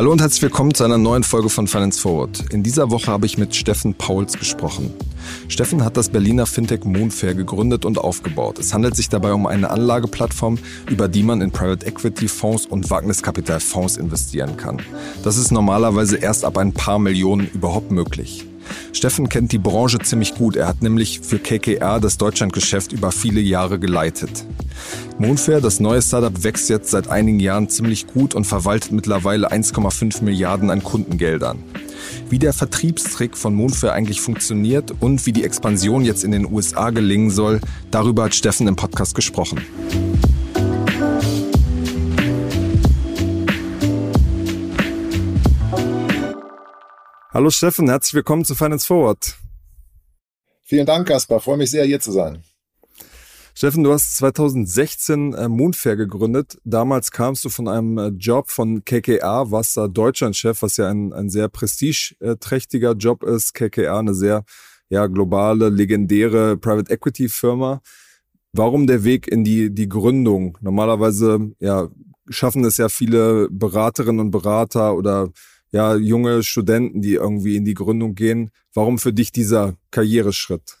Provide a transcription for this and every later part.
Hallo und herzlich willkommen zu einer neuen Folge von Finance Forward. In dieser Woche habe ich mit Steffen Pauls gesprochen. Steffen hat das Berliner Fintech Moonfair gegründet und aufgebaut. Es handelt sich dabei um eine Anlageplattform, über die man in Private Equity Fonds und Wagniskapitalfonds investieren kann. Das ist normalerweise erst ab ein paar Millionen überhaupt möglich. Steffen kennt die Branche ziemlich gut. Er hat nämlich für KKR das Deutschlandgeschäft über viele Jahre geleitet. Moonfair, das neue Startup, wächst jetzt seit einigen Jahren ziemlich gut und verwaltet mittlerweile 1,5 Milliarden an Kundengeldern. Wie der Vertriebstrick von Moonfair eigentlich funktioniert und wie die Expansion jetzt in den USA gelingen soll, darüber hat Steffen im Podcast gesprochen. Hallo Steffen, herzlich willkommen zu Finance Forward. Vielen Dank, Kaspar. Freue mich sehr, hier zu sein. Steffen, du hast 2016 äh, Moonfair gegründet. Damals kamst du von einem äh, Job von KKR, warst da Deutschlandchef, was ja ein, ein sehr prestigeträchtiger Job ist. KKR, eine sehr ja, globale, legendäre Private Equity Firma. Warum der Weg in die, die Gründung? Normalerweise ja, schaffen es ja viele Beraterinnen und Berater oder ja, junge Studenten, die irgendwie in die Gründung gehen. Warum für dich dieser Karriereschritt?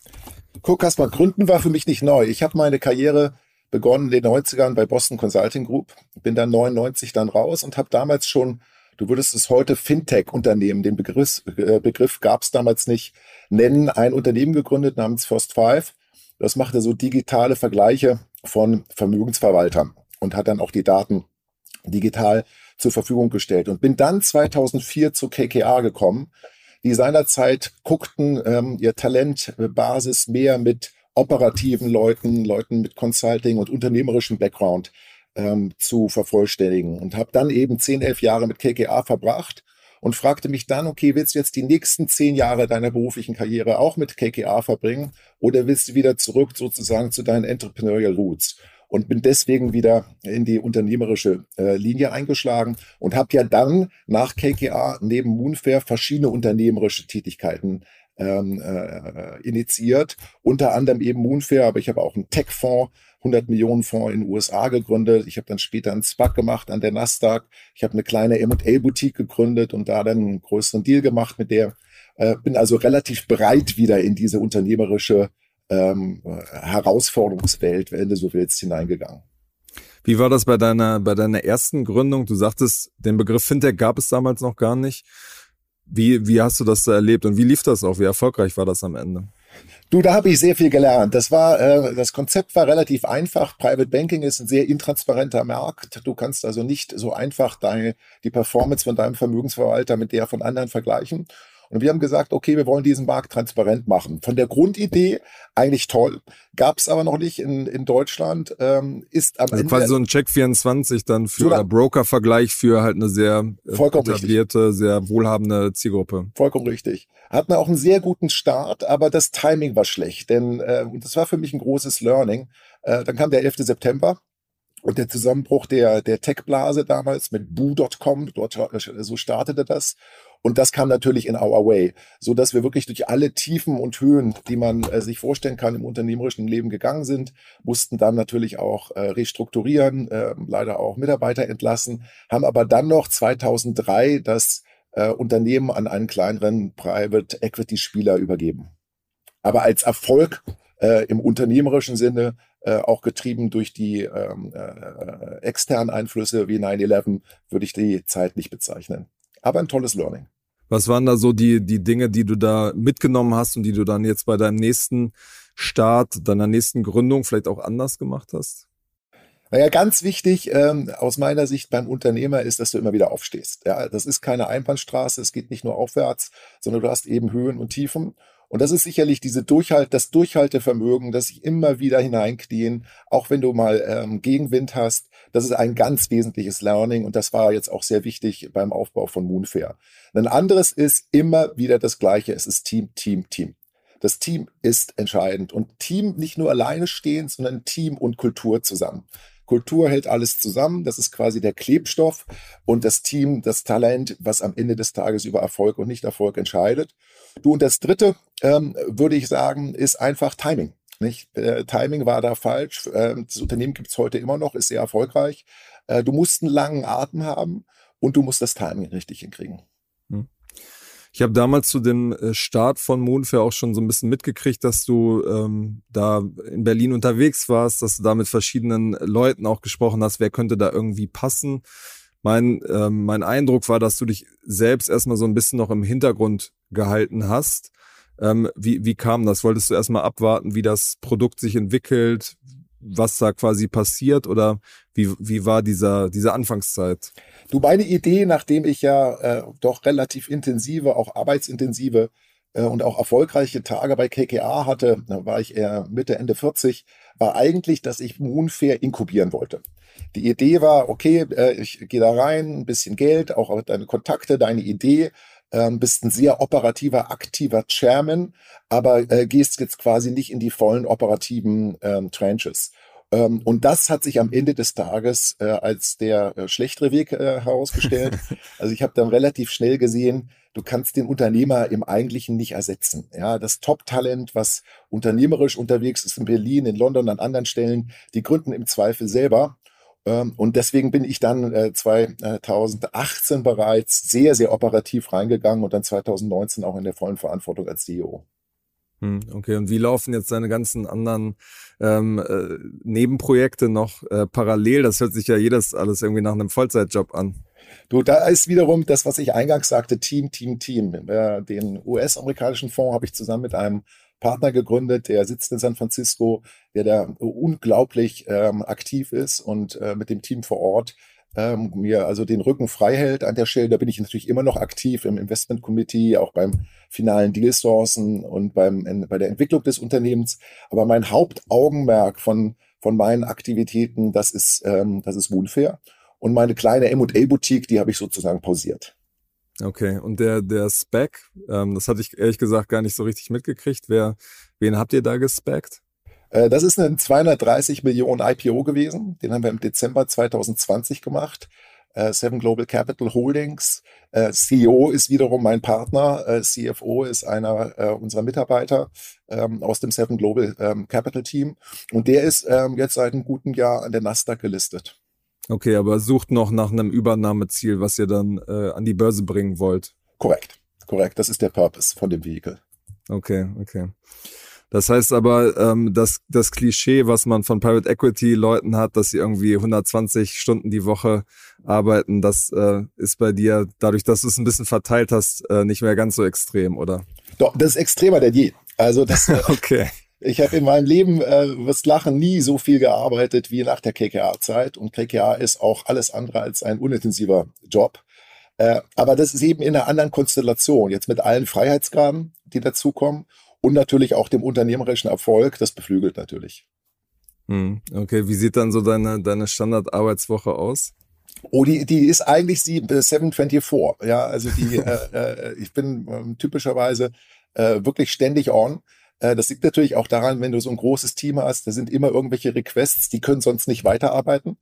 Guck, Kaspar, Gründen war für mich nicht neu. Ich habe meine Karriere begonnen in den 90ern bei Boston Consulting Group, bin dann 99 dann raus und habe damals schon, du würdest es heute Fintech-Unternehmen, den Begriff, äh, Begriff gab es damals nicht, nennen, ein Unternehmen gegründet namens First Five. Das machte so digitale Vergleiche von Vermögensverwaltern und hat dann auch die Daten digital zur Verfügung gestellt und bin dann 2004 zu KKA gekommen, die seinerzeit guckten, ähm, ihr Talentbasis mehr mit operativen Leuten, Leuten mit Consulting und unternehmerischem Background ähm, zu vervollständigen und habe dann eben zehn, elf Jahre mit KKA verbracht und fragte mich dann, okay, willst du jetzt die nächsten zehn Jahre deiner beruflichen Karriere auch mit KKA verbringen oder willst du wieder zurück sozusagen zu deinen Entrepreneurial Roots? Und bin deswegen wieder in die unternehmerische äh, Linie eingeschlagen und habe ja dann nach KKA neben Moonfair verschiedene unternehmerische Tätigkeiten ähm, äh, initiiert, unter anderem eben Moonfair, aber ich habe auch einen Tech-Fonds 100 Millionen Fonds in den USA gegründet. Ich habe dann später einen SPAC gemacht an der Nasdaq. Ich habe eine kleine M&A-Boutique gegründet und da dann einen größeren Deal gemacht mit der. Äh, bin also relativ bereit, wieder in diese unternehmerische ähm, Herausforderungswelt, wenn du so willst, hineingegangen. Wie war das bei deiner, bei deiner ersten Gründung? Du sagtest, den Begriff Fintech gab es damals noch gar nicht. Wie, wie hast du das da erlebt und wie lief das auch? Wie erfolgreich war das am Ende? Du, da habe ich sehr viel gelernt. Das war, äh, das Konzept war relativ einfach. Private Banking ist ein sehr intransparenter Markt. Du kannst also nicht so einfach deine, die Performance von deinem Vermögensverwalter mit der von anderen vergleichen. Und wir haben gesagt, okay, wir wollen diesen Markt transparent machen. Von der Grundidee eigentlich toll, gab es aber noch nicht in, in Deutschland. Ähm, ist am also Ende quasi so ein Check 24 dann für so Broker-Vergleich für halt eine sehr äh, etablierte, richtig. sehr wohlhabende Zielgruppe. Vollkommen richtig. Hatten auch einen sehr guten Start, aber das Timing war schlecht, denn äh, das war für mich ein großes Learning. Äh, dann kam der 11. September und der Zusammenbruch der, der Tech-Blase damals mit Boo.com, dort so startete das. Und das kam natürlich in our way, so dass wir wirklich durch alle Tiefen und Höhen, die man äh, sich vorstellen kann im unternehmerischen Leben gegangen sind, mussten dann natürlich auch äh, restrukturieren, äh, leider auch Mitarbeiter entlassen, haben aber dann noch 2003 das äh, Unternehmen an einen kleineren Private Equity Spieler übergeben. Aber als Erfolg äh, im unternehmerischen Sinne äh, auch getrieben durch die ähm, äh, externen Einflüsse wie 9-11 würde ich die Zeit nicht bezeichnen aber ein tolles Learning. Was waren da so die, die Dinge, die du da mitgenommen hast und die du dann jetzt bei deinem nächsten Start, deiner nächsten Gründung vielleicht auch anders gemacht hast? Naja, ganz wichtig ähm, aus meiner Sicht beim Unternehmer ist, dass du immer wieder aufstehst. Ja, das ist keine Einbahnstraße, es geht nicht nur aufwärts, sondern du hast eben Höhen und Tiefen. Und das ist sicherlich diese Durchhalt, das Durchhaltevermögen, das sich immer wieder hineinknien, auch wenn du mal ähm, Gegenwind hast. Das ist ein ganz wesentliches Learning und das war jetzt auch sehr wichtig beim Aufbau von Moonfair. Ein anderes ist immer wieder das Gleiche. Es ist Team, Team, Team. Das Team ist entscheidend und Team nicht nur alleine stehen, sondern Team und Kultur zusammen. Kultur hält alles zusammen. Das ist quasi der Klebstoff und das Team, das Talent, was am Ende des Tages über Erfolg und Nicht-Erfolg entscheidet. Du und das Dritte ähm, würde ich sagen, ist einfach Timing. Nicht? Äh, Timing war da falsch. Äh, das Unternehmen gibt es heute immer noch, ist sehr erfolgreich. Äh, du musst einen langen Atem haben und du musst das Timing richtig hinkriegen. Ich habe damals zu dem äh, Start von Moonfair auch schon so ein bisschen mitgekriegt, dass du ähm, da in Berlin unterwegs warst, dass du da mit verschiedenen Leuten auch gesprochen hast, wer könnte da irgendwie passen. Mein, ähm, mein Eindruck war, dass du dich selbst erstmal so ein bisschen noch im Hintergrund gehalten hast. Ähm, wie, wie kam das? Wolltest du erstmal abwarten, wie das Produkt sich entwickelt, was da quasi passiert oder wie, wie war dieser, diese Anfangszeit? Du, meine Idee, nachdem ich ja äh, doch relativ intensive, auch arbeitsintensive äh, und auch erfolgreiche Tage bei KKA hatte, da war ich eher Mitte, Ende 40, war eigentlich, dass ich Moonfair inkubieren wollte. Die Idee war, okay, äh, ich gehe da rein, ein bisschen Geld, auch deine Kontakte, deine Idee, ähm, bist ein sehr operativer, aktiver Chairman, aber äh, gehst jetzt quasi nicht in die vollen operativen ähm, Trenches. Ähm, und das hat sich am Ende des Tages äh, als der äh, schlechtere Weg äh, herausgestellt. also ich habe dann relativ schnell gesehen, du kannst den Unternehmer im Eigentlichen nicht ersetzen. Ja, das Top-Talent, was unternehmerisch unterwegs ist in Berlin, in London, an anderen Stellen, die gründen im Zweifel selber. Ähm, und deswegen bin ich dann äh, 2018 bereits sehr, sehr operativ reingegangen und dann 2019 auch in der vollen Verantwortung als CEO. Hm, okay, und wie laufen jetzt deine ganzen anderen ähm, äh, Nebenprojekte noch äh, parallel? Das hört sich ja jedes alles irgendwie nach einem Vollzeitjob an. Du, da ist wiederum das, was ich eingangs sagte, Team, Team, Team. Den US-amerikanischen Fonds habe ich zusammen mit einem Partner gegründet, der sitzt in San Francisco, der da unglaublich ähm, aktiv ist und äh, mit dem Team vor Ort ähm, mir also den Rücken frei hält an der Stelle. Da bin ich natürlich immer noch aktiv im Investment Committee, auch beim finalen Deal Sourcen und beim, in, bei der Entwicklung des Unternehmens. Aber mein Hauptaugenmerk von, von meinen Aktivitäten, das ist, ähm, das ist Moonfair. Und meine kleine M&A-Boutique, die habe ich sozusagen pausiert. Okay, und der, der Spec, ähm, das hatte ich ehrlich gesagt gar nicht so richtig mitgekriegt. Wer, wen habt ihr da gespeckt? Äh, das ist ein 230 Millionen IPO gewesen. Den haben wir im Dezember 2020 gemacht. Äh, Seven Global Capital Holdings. Äh, CEO ist wiederum mein Partner. CFO ist einer unserer Mitarbeiter ähm, aus dem Seven Global ähm, Capital Team. Und der ist ähm, jetzt seit einem guten Jahr an der Nasdaq gelistet. Okay, aber sucht noch nach einem Übernahmeziel, was ihr dann äh, an die Börse bringen wollt. Korrekt, korrekt. Das ist der Purpose von dem Vehikel. Okay, okay. Das heißt aber, ähm, das, das Klischee, was man von Private Equity Leuten hat, dass sie irgendwie 120 Stunden die Woche arbeiten, das äh, ist bei dir, dadurch, dass du es ein bisschen verteilt hast, äh, nicht mehr ganz so extrem, oder? Doch, das ist extremer denn je. Also das, äh, okay. Ich habe in meinem Leben, äh, wirst lachen, nie so viel gearbeitet wie nach der KKA-Zeit. Und KKA ist auch alles andere als ein unintensiver Job. Äh, aber das ist eben in einer anderen Konstellation. Jetzt mit allen Freiheitsgraden, die dazukommen und natürlich auch dem unternehmerischen Erfolg. Das beflügelt natürlich. Hm, okay, wie sieht dann so deine, deine Standardarbeitswoche aus? Oh, die, die ist eigentlich 724. Ja, also die, äh, äh, ich bin äh, typischerweise äh, wirklich ständig on. Äh, das liegt natürlich auch daran, wenn du so ein großes Team hast, da sind immer irgendwelche Requests, die können sonst nicht weiterarbeiten.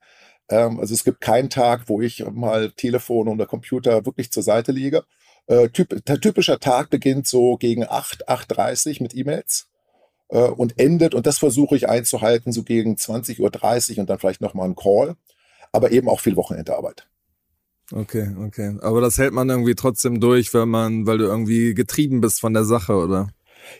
Ähm, also es gibt keinen Tag, wo ich mal Telefon oder Computer wirklich zur Seite lege. Äh, typ, typischer Tag beginnt so gegen 8, 8.30 mit E-Mails äh, und endet, und das versuche ich einzuhalten, so gegen 20.30 Uhr und dann vielleicht nochmal ein Call, aber eben auch viel Wochenendarbeit. Okay, okay. Aber das hält man irgendwie trotzdem durch, wenn man, weil du irgendwie getrieben bist von der Sache, oder?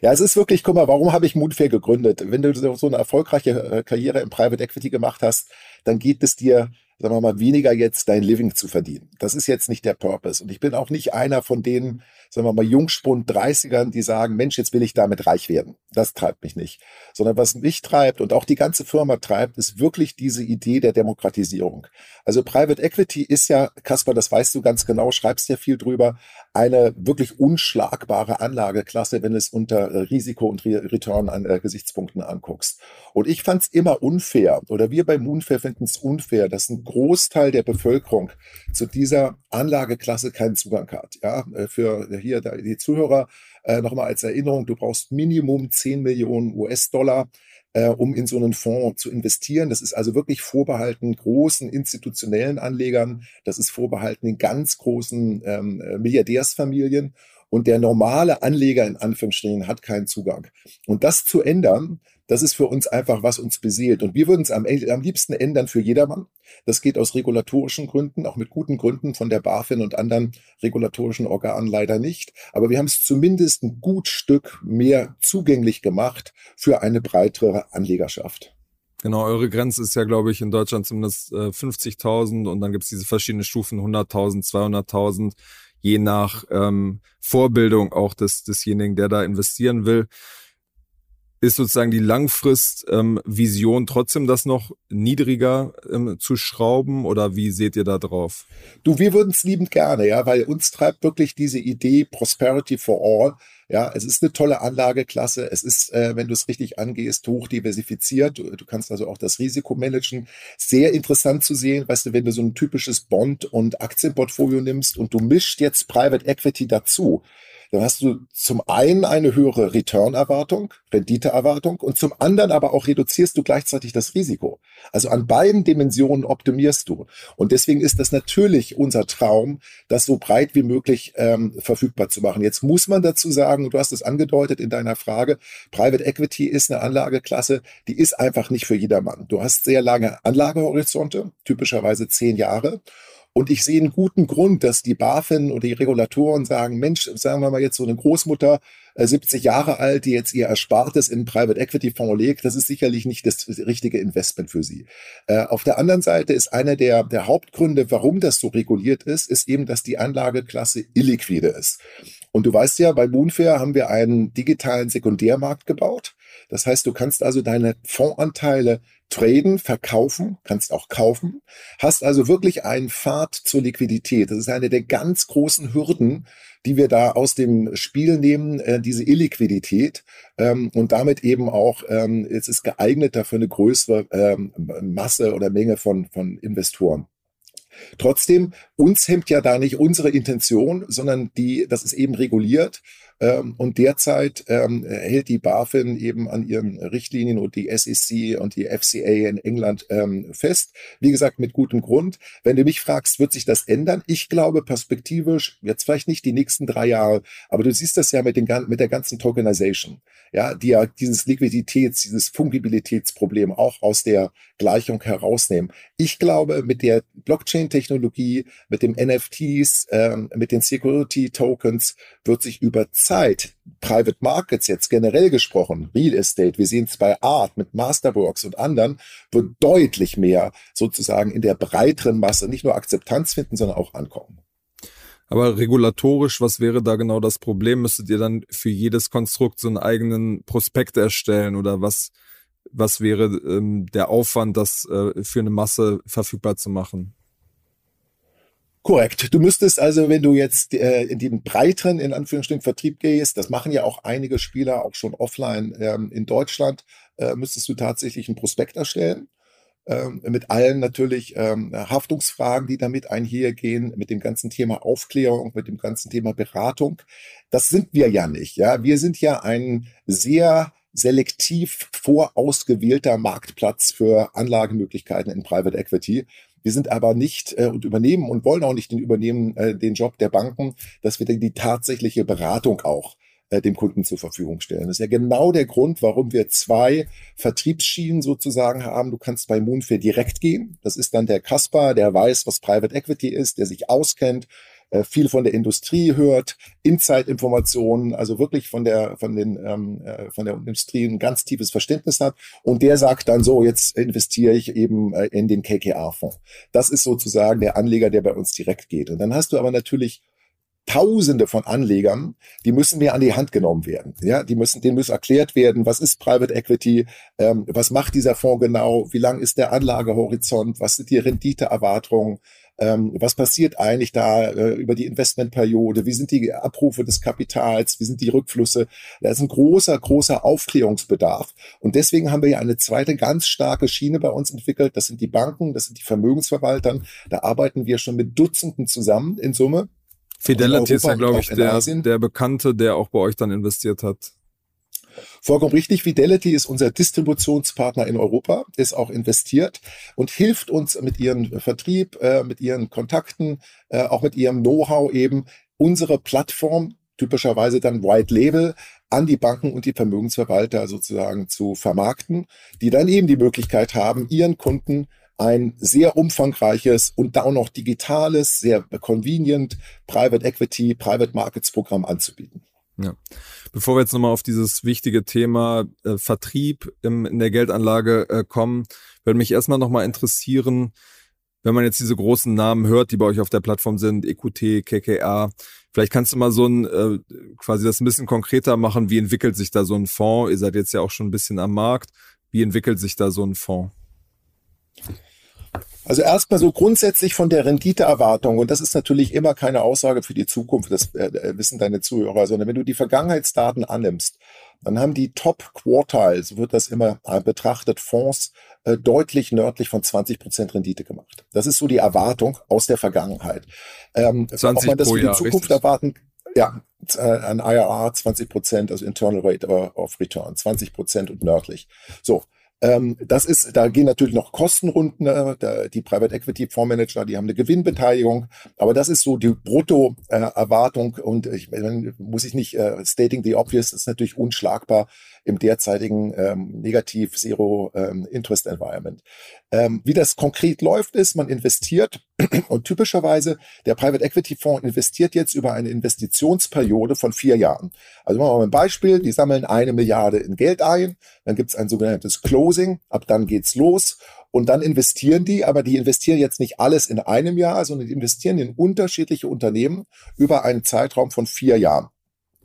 Ja, es ist wirklich, guck mal, warum habe ich Moonfair gegründet? Wenn du so eine erfolgreiche äh, Karriere im Private Equity gemacht hast, dann geht es dir sagen wir mal, weniger jetzt dein Living zu verdienen. Das ist jetzt nicht der Purpose. Und ich bin auch nicht einer von denen, sagen wir mal, Jungspund 30ern, die sagen, Mensch, jetzt will ich damit reich werden. Das treibt mich nicht. Sondern was mich treibt und auch die ganze Firma treibt, ist wirklich diese Idee der Demokratisierung. Also Private Equity ist ja, Kasper, das weißt du ganz genau, schreibst ja viel drüber, eine wirklich unschlagbare Anlageklasse, wenn es unter Risiko- und Return an äh, Gesichtspunkten anguckst. Und ich fand es immer unfair, oder wir bei Moonfair finden es unfair, dass ein Großteil der Bevölkerung zu dieser Anlageklasse keinen Zugang hat. Ja, äh, für hier die Zuhörer äh, nochmal als Erinnerung, du brauchst Minimum 10 Millionen US-Dollar, äh, um in so einen Fonds zu investieren. Das ist also wirklich vorbehalten großen institutionellen Anlegern. Das ist vorbehalten den ganz großen ähm, äh, Milliardärsfamilien. Und der normale Anleger in Anführungsstrichen hat keinen Zugang. Und das zu ändern, Das ist für uns einfach, was uns beseelt. Und wir würden es am, am liebsten ändern für jedermann. Das geht aus regulatorischen Gründen, auch mit guten Gründen von der BaFin und anderen regulatorischen Organen leider nicht. Aber wir haben es zumindest ein gut Stück mehr zugänglich gemacht für eine breitere Anlegerschaft. Genau, eure Grenze ist ja, glaube ich, in Deutschland zumindest äh, 50.000 und dann gibt es diese verschiedenen Stufen, 100.000, 200.000, je nach ähm, Vorbildung auch des, desjenigen, der da investieren will ist sozusagen die Langfristvision ähm, trotzdem das noch niedriger ähm, zu schrauben oder wie seht ihr da drauf? Du, wir würden es liebend gerne, ja, weil uns treibt wirklich diese Idee Prosperity for All. Ja, es ist eine tolle Anlageklasse. Es ist, äh, wenn du es richtig angehst, hoch diversifiziert. Du, du, kannst also auch das Risiko managen. Sehr interessant zu sehen, weißt du, wenn du so ein typisches Bond- und Aktienportfolio nimmst und du mischt jetzt Private Equity dazu, dann hast du zum einen eine höhere Return-Erwartung, Rendite-Erwartung und zum anderen aber auch reduzierst du gleichzeitig das Risiko. Also an beiden Dimensionen optimierst du. Und deswegen ist das natürlich unser Traum, das so breit wie möglich ähm, verfügbar zu machen. Jetzt muss man dazu sagen, du hast es angedeutet in deiner Frage, Private Equity ist eine Anlageklasse, die ist einfach nicht für jedermann. Du hast sehr lange Anlagehorizonte, typischerweise zehn Jahre. Und ich sehe einen guten Grund, dass die BaFin oder die Regulatoren sagen, Mensch, sagen wir mal jetzt so eine Großmutter, 70 äh, Jahre alt, die jetzt ihr Erspartes in Private Equity Fonds legt, das ist sicherlich nicht das richtige Investment für sie. Äh, auf der anderen Seite ist einer der, der Hauptgründe, warum das so reguliert ist, ist eben, dass die Anlageklasse illiquide ist. Und du weißt ja, bei Moonfair haben wir einen digitalen Sekundärmarkt gebaut. Das heißt, du kannst also deine Fondsanteile traden, verkaufen, kannst auch kaufen, hast also wirklich einen Pfad zur Liquidität. Das ist eine der ganz großen Hürden, die wir da aus dem Spiel nehmen, äh, diese Illiquidität ähm, und damit eben auch, ähm, es ist geeigneter für eine größere ähm, Masse oder Menge von, von Investoren. Trotzdem, uns hemmt ja da nicht unsere Intention, sondern die, das ist eben reguliert. Ähm, und derzeit ähm, hält die BaFin eben an ihren Richtlinien und die SEC und die FCA in England ähm, fest. Wie gesagt, mit gutem Grund. Wenn du mich fragst, wird sich das ändern? Ich glaube perspektivisch, jetzt vielleicht nicht die nächsten drei Jahre, aber du siehst das ja mit, den, mit der ganzen Tokenization, ja, die ja dieses Liquiditäts-, dieses Fungibilitätsproblem auch aus der Gleichung herausnehmen. Ich glaube, mit der Blockchain-Technologie, mit dem NFTs, ähm, mit den Security-Tokens wird sich über Zeit Private Markets jetzt generell gesprochen, Real Estate, wir sehen es bei Art mit Masterworks und anderen, wird deutlich mehr sozusagen in der breiteren Masse nicht nur Akzeptanz finden, sondern auch ankommen. Aber regulatorisch, was wäre da genau das Problem? Müsstet ihr dann für jedes Konstrukt so einen eigenen Prospekt erstellen oder was, was wäre ähm, der Aufwand, das äh, für eine Masse verfügbar zu machen? Korrekt. Du müsstest also, wenn du jetzt äh, in den breiteren, in Anführungsstrichen, Vertrieb gehst, das machen ja auch einige Spieler auch schon offline ähm, in Deutschland, äh, müsstest du tatsächlich einen Prospekt erstellen. Ähm, mit allen natürlich ähm, Haftungsfragen, die damit einhergehen, mit dem ganzen Thema Aufklärung, mit dem ganzen Thema Beratung. Das sind wir ja nicht. Ja, wir sind ja ein sehr selektiv vorausgewählter Marktplatz für Anlagemöglichkeiten in Private Equity. Wir sind aber nicht äh, und übernehmen und wollen auch nicht den übernehmen äh, den Job der Banken, dass wir die, tatsächliche Beratung auch äh, dem Kunden zur Verfügung stellen. Das ist ja genau der Grund, warum wir zwei Vertriebsschienen sozusagen haben. Du kannst bei Moonfair direkt gehen. Das ist dann der Kasper, der weiß, was Private Equity ist, der sich auskennt, äh, viel von der Industrie hört, Inside-Informationen, also wirklich von der, von den, ähm, äh, von der Industrie ein ganz tiefes Verständnis hat. Und der sagt dann so, jetzt investiere ich eben äh, in den KKR-Fonds. Das ist sozusagen der Anleger, der bei uns direkt geht. Und dann hast du aber natürlich Tausende von Anlegern, die müssen mir an die Hand genommen werden. Ja, die müssen, denen muss erklärt werden, was ist Private Equity, ähm, was macht dieser Fonds genau, wie lang ist der Anlagehorizont, was sind die Renditeerwartungen, ähm, was passiert eigentlich da äh, über die Investmentperiode? Wie sind die Abrufe des Kapitals? Wie sind die Rückflüsse? Da ist ein großer, großer Aufklärungsbedarf. Und deswegen haben wir ja eine zweite ganz starke Schiene bei uns entwickelt. Das sind die Banken, das sind die Vermögensverwaltern. Da arbeiten wir schon mit Dutzenden zusammen in Summe. Fidelity ist ja, glaube ich, der, der Bekannte, der auch bei euch dann investiert hat. Vollkommen richtig. Fidelity ist unser Distributionspartner in Europa, ist auch investiert und hilft uns mit ihrem Vertrieb, äh, mit ihren Kontakten, äh, auch mit ihrem Know-how eben unsere Plattform typischerweise dann White Label an die Banken und die Vermögensverwalter sozusagen zu vermarkten, die dann eben die Möglichkeit haben, ihren Kunden ein sehr umfangreiches und da auch noch digitales, sehr convenient Private Equity, Private Markets Programm anzubieten. Ja. Bevor wir jetzt nochmal auf dieses wichtige Thema äh, Vertrieb im, in der Geldanlage äh, kommen, würde mich erstmal nochmal interessieren, wenn man jetzt diese großen Namen hört, die bei euch auf der Plattform sind, EQT, KKR, vielleicht kannst du mal so ein, äh, quasi das ein bisschen konkreter machen, wie entwickelt sich da so ein Fonds? Ihr seid jetzt ja auch schon ein bisschen am Markt. Wie entwickelt sich da so ein Fonds? Also erstmal so grundsätzlich von der Renditeerwartung, und das ist natürlich immer keine Aussage für die Zukunft, das äh, äh, wissen deine Zuhörer, sondern wenn du die Vergangenheitsdaten annimmst, dann haben die Top Quartile, so wird das immer äh, betrachtet, Fonds äh, deutlich nördlich von 20 Prozent Rendite gemacht. Das ist so die Erwartung aus der Vergangenheit. Ähm, 20 ob man das für die Jahr, Zukunft richtig? erwarten, ja, ein IRR 20 Prozent, also Internal Rate of Return, 20 Prozent und nördlich. So, ähm, das ist, da gehen natürlich noch Kostenrunden, äh, da, die Private Equity Fondsmanager, die haben eine Gewinnbeteiligung, aber das ist so die Brutto-Erwartung. Äh, und ich meine, muss ich nicht äh, stating the obvious, ist natürlich unschlagbar im derzeitigen ähm, negativ Zero ähm. Ähm, wie das konkret läuft, ist, man investiert und typischerweise der Private Equity Fonds investiert jetzt über eine Investitionsperiode von vier Jahren. Also machen wir mal ein Beispiel, die sammeln eine Milliarde in Geld ein, dann gibt es ein sogenanntes Closing, ab dann geht's los und dann investieren die, aber die investieren jetzt nicht alles in einem Jahr, sondern die investieren in unterschiedliche Unternehmen über einen Zeitraum von vier Jahren.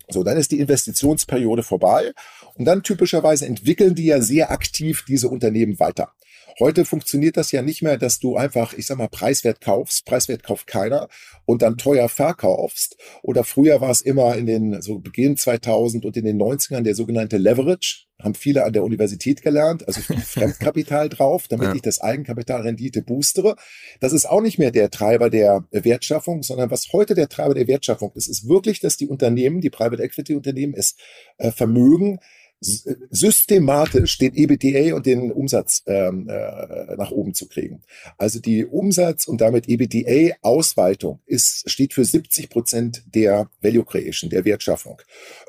So, dann ist die Investitionsperiode vorbei und dann typischerweise entwickeln die ja sehr aktiv diese Unternehmen weiter. Heute funktioniert das ja nicht mehr, dass du einfach, ich sag mal, preiswert kaufst, preiswert kauft keiner und dann teuer verkaufst. Oder früher war es immer in den, so Beginn 2000 und in den 90ern der sogenannte Leverage. Haben viele an der Universität gelernt, also Fremdkapital drauf, damit ja. ich das Eigenkapitalrendite boostere. Das ist auch nicht mehr der Treiber der Wertschaffung, sondern was heute der Treiber der Wertschaffung ist, ist wirklich, dass die Unternehmen, die Private Equity Unternehmen es äh, vermögen, systematisch den EBITDA und den Umsatz ähm, äh, nach oben zu kriegen. Also die Umsatz und damit EBITDA-Ausweitung ist, steht für 70 Prozent der Value Creation, der Wertschaffung.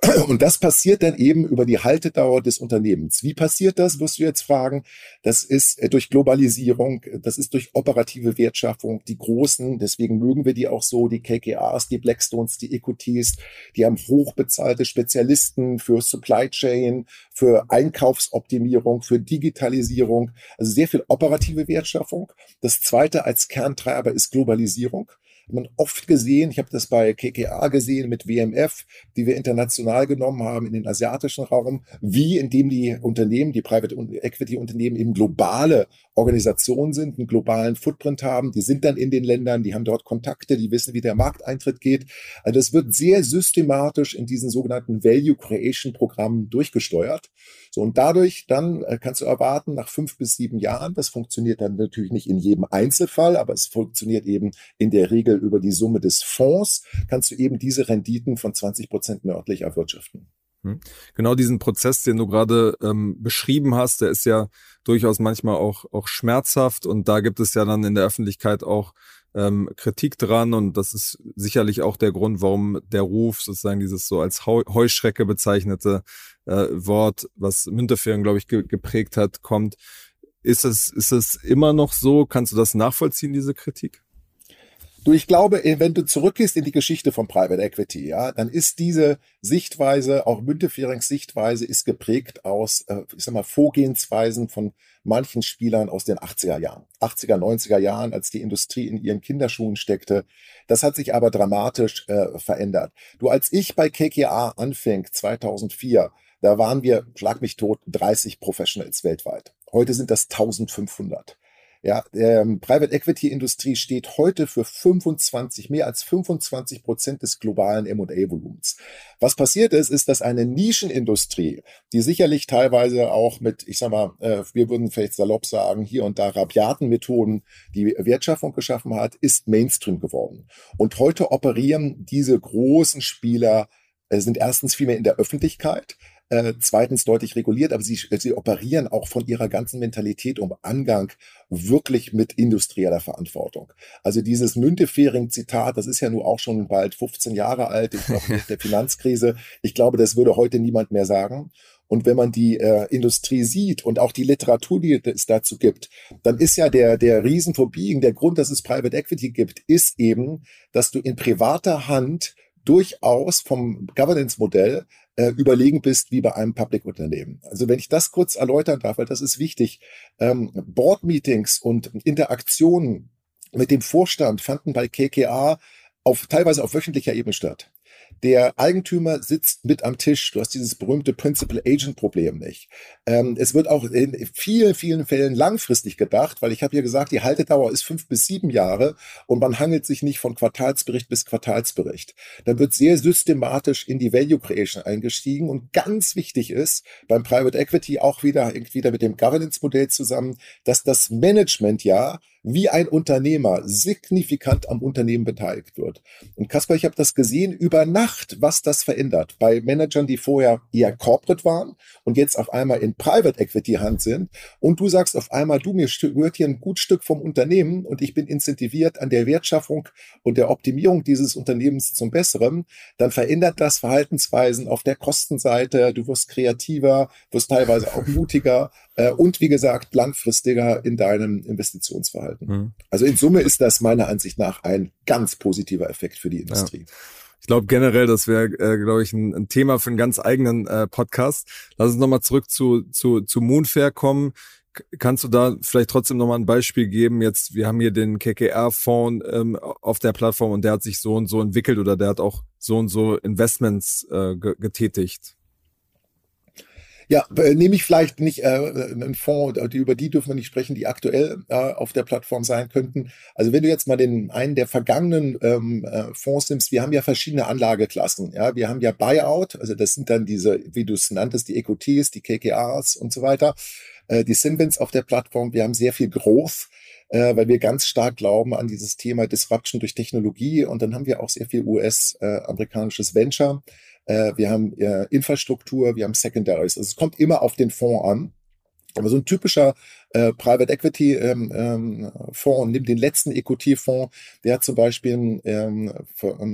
Und das passiert dann eben über die Haltedauer des Unternehmens. Wie passiert das, wirst du jetzt fragen? Das ist äh, durch Globalisierung, das ist durch operative Wertschaffung. Die Großen, deswegen mögen wir die auch so, die KKRs, die Blackstones, die Equities, die haben hochbezahlte Spezialisten für Supply Chain, für Einkaufsoptimierung, für Digitalisierung, also sehr viel operative Wertschaffung. Das zweite als Kerntreiber ist Globalisierung hat man oft gesehen, ich habe das bei KKA gesehen mit WMF, die wir international genommen haben in den asiatischen Raum, wie indem die Unternehmen, die Private Equity Unternehmen eben globale Organisationen sind, einen globalen Footprint haben, die sind dann in den Ländern, die haben dort Kontakte, die wissen, wie der Markteintritt geht. Also das wird sehr systematisch in diesen sogenannten Value Creation Programmen durchgesteuert. So, und dadurch dann äh, kannst du erwarten, nach fünf bis sieben Jahren, das funktioniert dann natürlich nicht in jedem Einzelfall, aber es funktioniert eben in der Regel über die Summe des Fonds, kannst du eben diese Renditen von 20 Prozent nördlich erwirtschaften. Hm. Genau diesen Prozess, den du gerade ähm, beschrieben hast, der ist ja durchaus manchmal auch, auch schmerzhaft und da gibt es ja dann in der Öffentlichkeit auch ähm, Kritik dran und das ist sicherlich auch der Grund, warum der Ruf sozusagen dieses so als Heuschrecke bezeichnete äh, Wort, was Müntefering, glaube ich, ge geprägt hat, kommt. Ist es, ist es immer noch so? Kannst du das nachvollziehen, diese Kritik? Du, ich glaube, äh, wenn du zurückgehst in die Geschichte von Private Equity, ja, dann ist diese Sichtweise, auch Münteferings Sichtweise, ist geprägt aus, äh, ich sag mal, Vorgehensweisen von manchen Spielern aus den 80er Jahren, 80er, 90er Jahren, als die Industrie in ihren Kinderschuhen steckte. Das hat sich aber dramatisch äh, verändert. Du, als ich bei KKA anfing, 2004, da waren wir, schlag mich tot, 30 Professionals weltweit. Heute sind das 1500. Ja, ähm, Private Equity Industrie steht heute für 25, mehr als 25 Prozent des globalen M&A-Volumens. Was passiert ist, ist, dass eine Nischenindustrie, die sicherlich teilweise auch mit, ich sag mal, äh, wir würden vielleicht salopp sagen, hier und da rabiaten Methoden die Wertschaffung geschaffen hat, ist Mainstream geworden. Und heute operieren diese großen Spieler äh, sind erstens viel mehr in der Öffentlichkeit, äh, zweitens deutlich reguliert, aber sie, sie operieren auch von ihrer ganzen Mentalität um Angang wirklich mit industrieller Verantwortung. Also dieses Müntefering-Zitat, das ist ja nur auch schon bald 15 Jahre alt, ich glaube, der Finanzkrise. Ich glaube, das würde heute niemand mehr sagen. Und wenn man die äh, Industrie sieht und auch die Literatur, die es dazu gibt, dann ist ja der, der Riesenverbiegen, der Grund, dass es Private Equity gibt, ist eben, dass du in privater Hand durchaus vom Governance-Modell äh, überlegen bist wie bei einem Public-Unternehmen. Also wenn ich das kurz erläutern darf, weil das ist wichtig, ähm, Board-Meetings und Interaktionen mit dem Vorstand fanden bei KKA auf teilweise auf wöchentlicher Ebene statt. Der Eigentümer sitzt mit am Tisch. Du hast dieses berühmte Principal-Agent-Problem nicht. Ähm, es wird auch in vielen, vielen Fällen langfristig gedacht, weil ich habe ja gesagt, die Haltedauer ist fünf bis sieben Jahre und man hangelt sich nicht von Quartalsbericht bis Quartalsbericht. Dann wird sehr systematisch in die Value Creation eingestiegen und ganz wichtig ist beim Private Equity auch wieder, wieder mit dem Governance-Modell zusammen, dass das Management ja wie ein Unternehmer signifikant am Unternehmen beteiligt wird. Und Kasper, ich habe das gesehen über Nacht, was das verändert. Bei Managern, die vorher eher corporate waren und jetzt auf einmal in Private Equity Hand sind und du sagst auf einmal, du, mir gehört hier ein gut Stück vom Unternehmen und ich bin incentiviert an der Wertschaffung und der Optimierung dieses Unternehmens zum Besseren, dann verändert das Verhaltensweisen auf der Kostenseite. Du wirst kreativer, wirst teilweise auch mutiger äh, und wie gesagt langfristiger in deinem Investitionsverhalten. Mhm. Also in Summe ist das meiner Ansicht nach ein ganz positiver Effekt für die Industrie. Ja. Ich glaube generell, das wäre, äh, glaube ich, ein, ein, Thema für einen ganz eigenen äh, Podcast. Lass uns nochmal zurück zu, zu, zu Moonfair kommen. Kannst du da vielleicht trotzdem nochmal ein Beispiel geben? Jetzt, wir haben hier den KKR-Fonds ähm, auf der Plattform und der hat sich so und so entwickelt oder der hat auch so und so Investments äh, getätigt. Ja, äh, nehme ich vielleicht nicht äh, einen Fonds, die, über die dürfen wir nicht sprechen, die aktuell äh, auf der Plattform sein könnten. Also wenn du jetzt mal den einen der vergangenen ähm, äh, Fonds nimmst, wir haben ja verschiedene Anlageklassen. Ja, wir haben ja Buyout, also das sind dann diese, wie du es nanntest, die EQTs, die KKRs und so weiter, äh, die Sinvins auf der Plattform. Wir haben sehr viel Growth äh, weil wir ganz stark glauben an dieses Thema Disruption durch Technologie. Und dann haben wir auch sehr viel US-amerikanisches äh, Venture. Äh, wir haben äh, Infrastruktur, wir haben Secondaries. Also es kommt immer auf den Fonds an. Aber so ein typischer äh, Private Equity ähm, ähm, Fonds, nimm den letzten EQT-Fonds, der hat zum Beispiel ähm,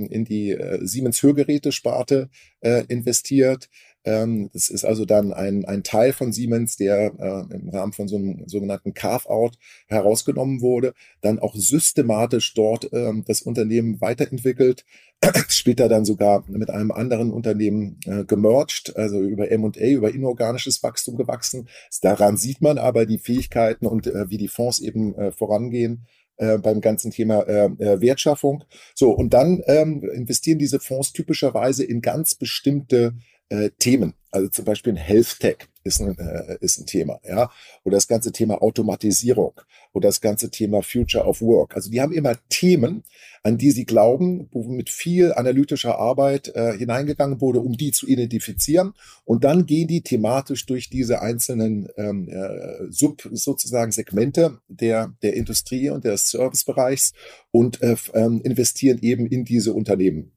in die äh, Siemens Hörgeräte-Sparte äh, investiert. Ähm, das ist also dann ein, ein Teil von Siemens, der äh, im Rahmen von so einem sogenannten Carve-out herausgenommen wurde, dann auch systematisch dort ähm, das Unternehmen weiterentwickelt, später dann sogar mit einem anderen Unternehmen äh, gemerged, also über M&A, über inorganisches Wachstum gewachsen. Daran sieht man aber die Fähigkeiten und äh, wie die Fonds eben äh, vorangehen beim ganzen Thema äh, Wertschaffung. So, und dann ähm, investieren diese Fonds typischerweise in ganz bestimmte äh, Themen. Also zum Beispiel ein Health Tech ist ein, äh, ist ein Thema, ja. Oder das ganze Thema Automatisierung oder das ganze Thema Future of Work. Also die haben immer Themen, an die sie glauben, wo mit viel analytischer Arbeit äh, hineingegangen wurde, um die zu identifizieren. Und dann gehen die thematisch durch diese einzelnen ähm, äh, Sub sozusagen Segmente der, der Industrie und des Servicebereichs und äh, ähm, investieren eben in diese Unternehmen.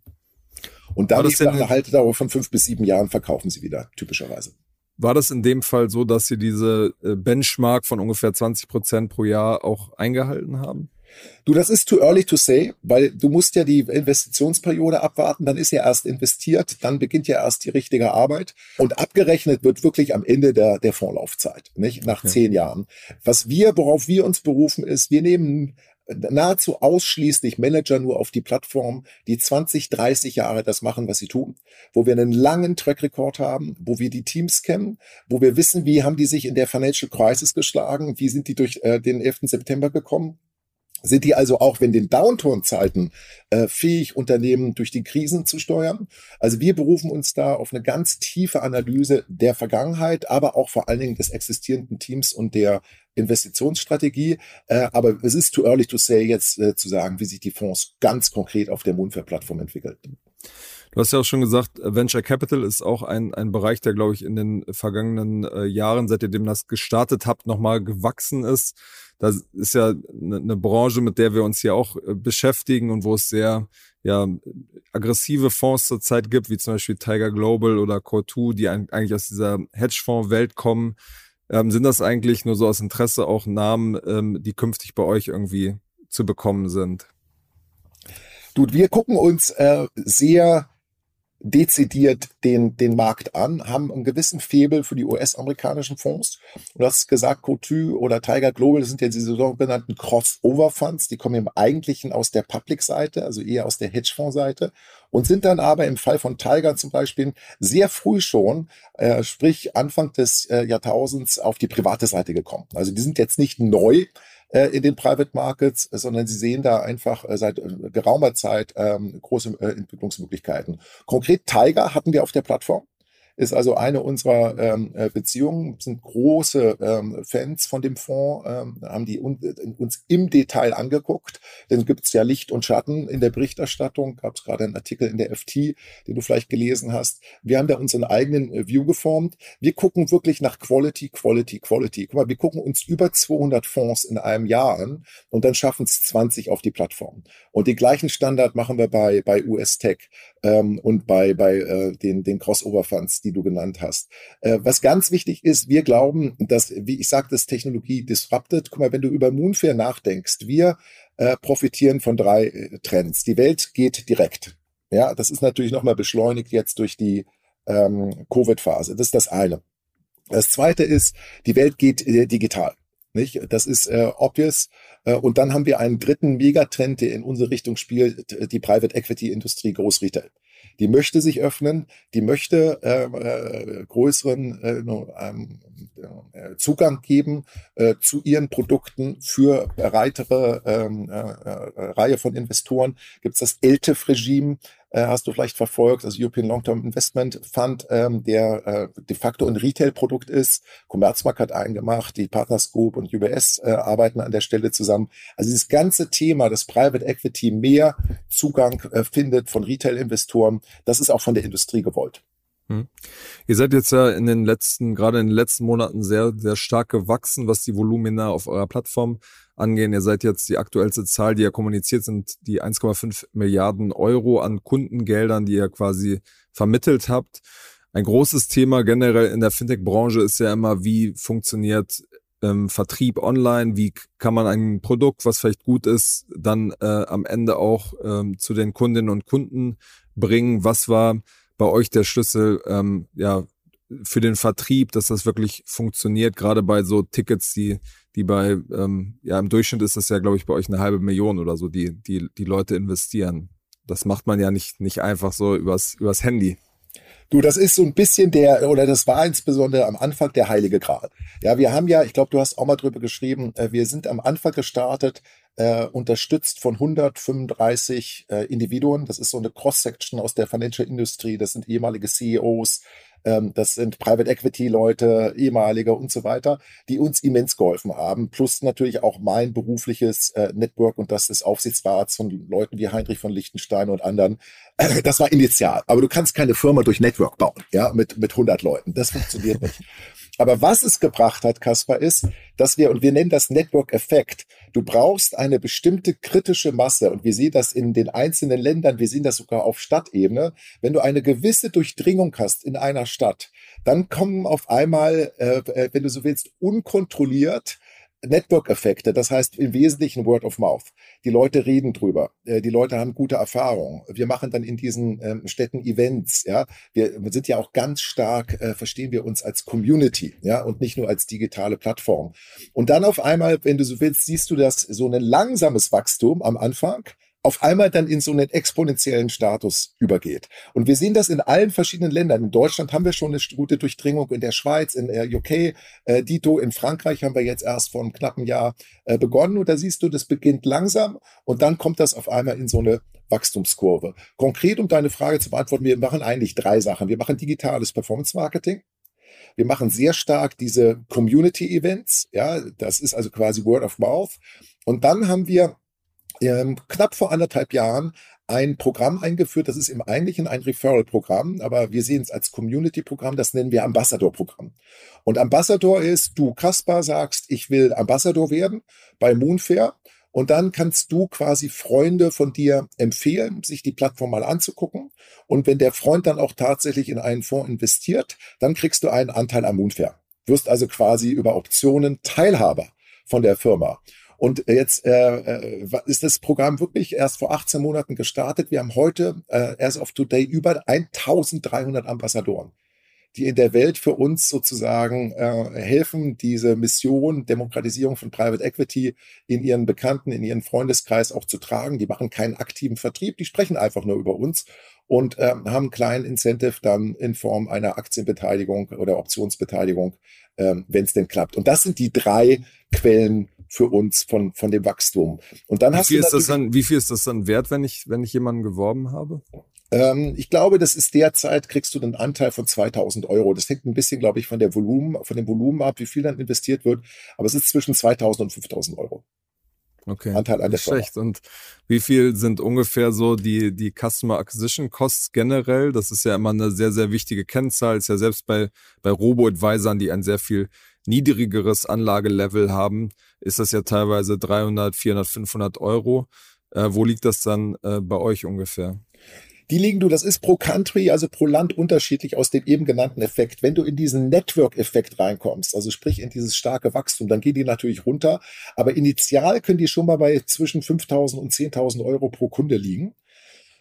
Und dann nach einer Haltedauer von fünf bis sieben Jahren verkaufen sie wieder, typischerweise. War das in dem Fall so, dass Sie diese äh, Benchmark von ungefähr 20 Prozent pro Jahr auch eingehalten haben? Du, das ist too early to say, weil du musst ja die Investitionsperiode abwarten, dann ist ja erst investiert, dann beginnt ja erst die richtige Arbeit und abgerechnet wird wirklich am Ende der, der Vorlaufzeit, nicht? Nach ja. zehn Jahren. Was wir, worauf wir uns berufen, ist, wir nehmen nahezu ausschließlich Manager nur auf die Plattform, die 20, 30 Jahre das machen, was sie tun, wo wir einen langen Track Record haben, wo wir die Teams kennen, wo wir wissen, wie haben die sich in der Financial Crisis geschlagen, wie sind die durch äh, den 11. September gekommen, sind die also auch, wenn den Downturn-Zeiten äh, fähig, Unternehmen durch die Krisen zu steuern? Also wir berufen uns da auf eine ganz tiefe Analyse der Vergangenheit, aber auch vor allen Dingen des existierenden Teams und der Investitionsstrategie. Äh, aber es ist too early to say jetzt äh, zu sagen, wie sich die Fonds ganz konkret auf der Moonfair-Plattform entwickeln. Du hast ja auch schon gesagt, Venture Capital ist auch ein, ein Bereich, der, glaube ich, in den vergangenen äh, Jahren, seit ihr dem das gestartet habt, nochmal gewachsen ist. Das ist ja eine, eine Branche, mit der wir uns hier auch äh, beschäftigen und wo es sehr ja, aggressive Fonds zurzeit gibt, wie zum Beispiel Tiger Global oder Core2, die eigentlich aus dieser Hedgefonds-Welt kommen. Ähm, sind das eigentlich nur so aus Interesse auch Namen, ähm, die künftig bei euch irgendwie zu bekommen sind? Du, wir gucken uns äh, sehr dezidiert den, den Markt an, haben einen gewissen Febel für die US-amerikanischen Fonds. Du hast gesagt, Cotu oder Tiger Global sind ja diese sogenannten Crossover-Funds, die kommen im Eigentlichen aus der Public-Seite, also eher aus der Hedgefonds-Seite und sind dann aber im Fall von Tiger zum Beispiel sehr früh schon, äh, sprich Anfang des äh, Jahrtausends, auf die private Seite gekommen. Also die sind jetzt nicht neu, in den Private Markets, sondern sie sehen da einfach äh, seit äh, geraumer Zeit ähm, große äh, Entwicklungsmöglichkeiten. Konkret Tiger hatten wir auf der Plattform ist also eine unserer ähm, äh, Beziehungen, sind große ähm, Fans von dem Fonds, ähm, haben die un äh, uns im Detail angeguckt. Denn gibt es ja Licht und Schatten in der Berichterstattung. Gab es gerade einen Artikel in der FT, den du vielleicht gelesen hast. Wir haben da unseren eigenen äh, View geformt. Wir gucken wirklich nach Quality, Quality, Quality. Guck mal, wir gucken uns über 200 Fonds in einem Jahr an und dann schaffen es 20 auf die Plattform. Und den gleichen Standard machen wir bei, bei US Tech ähm, und bei, bei äh, den, den Crossover-Funds, die du genannt hast. Äh, was ganz wichtig ist, wir glauben, dass, wie ich sagte, das Technologie disrupted. Guck mal, wenn du über Moonfair nachdenkst, wir äh, profitieren von drei äh, Trends. Die Welt geht direkt. Ja, das ist natürlich nochmal beschleunigt jetzt durch die ähm, Covid-Phase. Das ist das eine. Das zweite ist, die Welt geht digital. Nicht? Das ist äh, obvious. Äh, und dann haben wir einen dritten Megatrend, der in unsere Richtung spielt, die Private Equity Industrie Großretail. Die möchte sich öffnen, die möchte äh, äh, größeren äh, ähm, äh, Zugang geben äh, zu ihren Produkten für breitere ähm, äh, äh, Reihe von Investoren. Gibt es das ELTIF-Regime, äh, hast du vielleicht verfolgt, also European Long-Term Investment Fund, ähm, der äh, de facto ein Retail-Produkt ist. Commerzbank hat einen gemacht, die Partners Group und UBS äh, arbeiten an der Stelle zusammen. Also dieses ganze Thema, dass Private Equity mehr Zugang äh, findet von Retail-Investoren, das ist auch von der Industrie gewollt. Hm. Ihr seid jetzt ja in den letzten, gerade in den letzten Monaten sehr, sehr stark gewachsen, was die Volumina auf eurer Plattform angehen. Ihr seid jetzt die aktuellste Zahl, die ihr kommuniziert, sind die 1,5 Milliarden Euro an Kundengeldern, die ihr quasi vermittelt habt. Ein großes Thema generell in der Fintech-Branche ist ja immer, wie funktioniert ähm, Vertrieb online, wie kann man ein Produkt, was vielleicht gut ist, dann äh, am Ende auch ähm, zu den Kundinnen und Kunden bringen. Was war bei euch der Schlüssel ähm, ja für den Vertrieb, dass das wirklich funktioniert, gerade bei so Tickets, die, die bei, ähm, ja, im Durchschnitt ist das ja, glaube ich, bei euch eine halbe Million oder so, die, die, die Leute investieren. Das macht man ja nicht, nicht einfach so übers, übers Handy. Du, das ist so ein bisschen der, oder das war insbesondere am Anfang der heilige Gral. Ja, wir haben ja, ich glaube, du hast auch mal drüber geschrieben, äh, wir sind am Anfang gestartet, äh, unterstützt von 135 äh, Individuen. Das ist so eine Cross-Section aus der Financial Industry. Das sind ehemalige CEOs, das sind Private Equity Leute, ehemalige und so weiter, die uns immens geholfen haben. Plus natürlich auch mein berufliches äh, Network und das des Aufsichtsrats von Leuten wie Heinrich von Lichtenstein und anderen. Das war initial. Aber du kannst keine Firma durch Network bauen, ja, mit, mit 100 Leuten. Das funktioniert nicht. Aber was es gebracht hat, Kaspar, ist, dass wir, und wir nennen das Network-Effekt, du brauchst eine bestimmte kritische Masse, und wir sehen das in den einzelnen Ländern, wir sehen das sogar auf Stadtebene. Wenn du eine gewisse Durchdringung hast in einer Stadt, dann kommen auf einmal, äh, äh wenn du so willst, unkontrolliert Network-Effekte, das heißt im Wesentlichen Word of Mouth. Die Leute reden drüber, äh, die Leute haben gute Erfahrungen. Wir machen dann in diesen ähm, Städten Events, ja. Wir sind ja auch ganz stark, äh, verstehen wir uns als Community, ja, und nicht nur als digitale Plattform. Und dann auf einmal, wenn du so willst, siehst du das so ein langsames Wachstum am Anfang, auf einmal dann in so einen exponentiellen Status übergeht. Und wir sehen das in allen verschiedenen Ländern. In Deutschland haben wir schon eine gute Durchdringung, in der Schweiz, in der UK, äh, Dito, in Frankreich haben wir jetzt erst vor einem knappen Jahr äh, begonnen. Und da siehst du, das beginnt langsam und dann kommt das auf einmal in so eine Wachstumskurve. Konkret, um deine Frage zu beantworten, wir machen eigentlich drei Sachen. Wir machen digitales Performance Marketing. Wir machen sehr stark diese Community Events. Ja, das ist also quasi Word of Mouth. Und dann haben wir ähm, knapp vor anderthalb Jahren ein Programm eingeführt, das ist im Eigentlichen ein Referral-Programm, aber wir sehen es als Community-Programm, das nennen wir Ambassador-Programm. Und Ambassador ist, du Kaspar sagst, ich will Ambassador werden bei Moonfair und dann kannst du quasi Freunde von dir empfehlen, sich die Plattform mal anzugucken. Und wenn der Freund dann auch tatsächlich in einen Fonds investiert, dann kriegst du einen Anteil am Moonfair. Wirst also quasi über Optionen Teilhaber von der Firma. Und jetzt äh, äh ist das Programm wirklich erst vor 18 Monaten gestartet. Wir haben heute, äh, as of today, über 1300 Ambassadoren, die in der Welt für uns sozusagen äh, helfen, diese Mission Demokratisierung von Private Equity in ihren Bekannten, in ihren Freundeskreis auch zu tragen. Die machen keinen aktiven Vertrieb, die sprechen einfach nur über uns und äh, haben einen kleinen Incentive dann in Form einer Aktienbeteiligung oder Optionsbeteiligung, äh, wenn es denn klappt. Und das sind die drei Quellen für uns von, von dem Wachstum. Und dann wie hast viel du ist das dann, wie viel ist das dann wert, wenn ich, wenn ich jemanden geworben habe? Ähm, ich glaube, das ist derzeit, kriegst du einen Anteil von 2000 Euro. Das hängt ein bisschen, glaube ich, von der Volumen, von dem Volumen ab, wie viel dann investiert wird. Aber es ist zwischen 2000 und 5000 Euro. Okay. Anteil an der Schlecht. Und wie viel sind ungefähr so die, die Customer Acquisition Costs generell? Das ist ja immer eine sehr, sehr wichtige Kennzahl. Ist ja selbst bei, bei Robo-Advisern, die ein sehr viel niedrigeres Anlagelevel haben, ist das ja teilweise 300, 400, 500 Euro. Äh, wo liegt das dann äh, bei euch ungefähr? Die liegen du, das ist pro Country, also pro Land unterschiedlich aus dem eben genannten Effekt. Wenn du in diesen Network-Effekt reinkommst, also sprich in dieses starke Wachstum, dann gehen die natürlich runter. Aber initial können die schon mal bei zwischen 5.000 und 10.000 Euro pro Kunde liegen.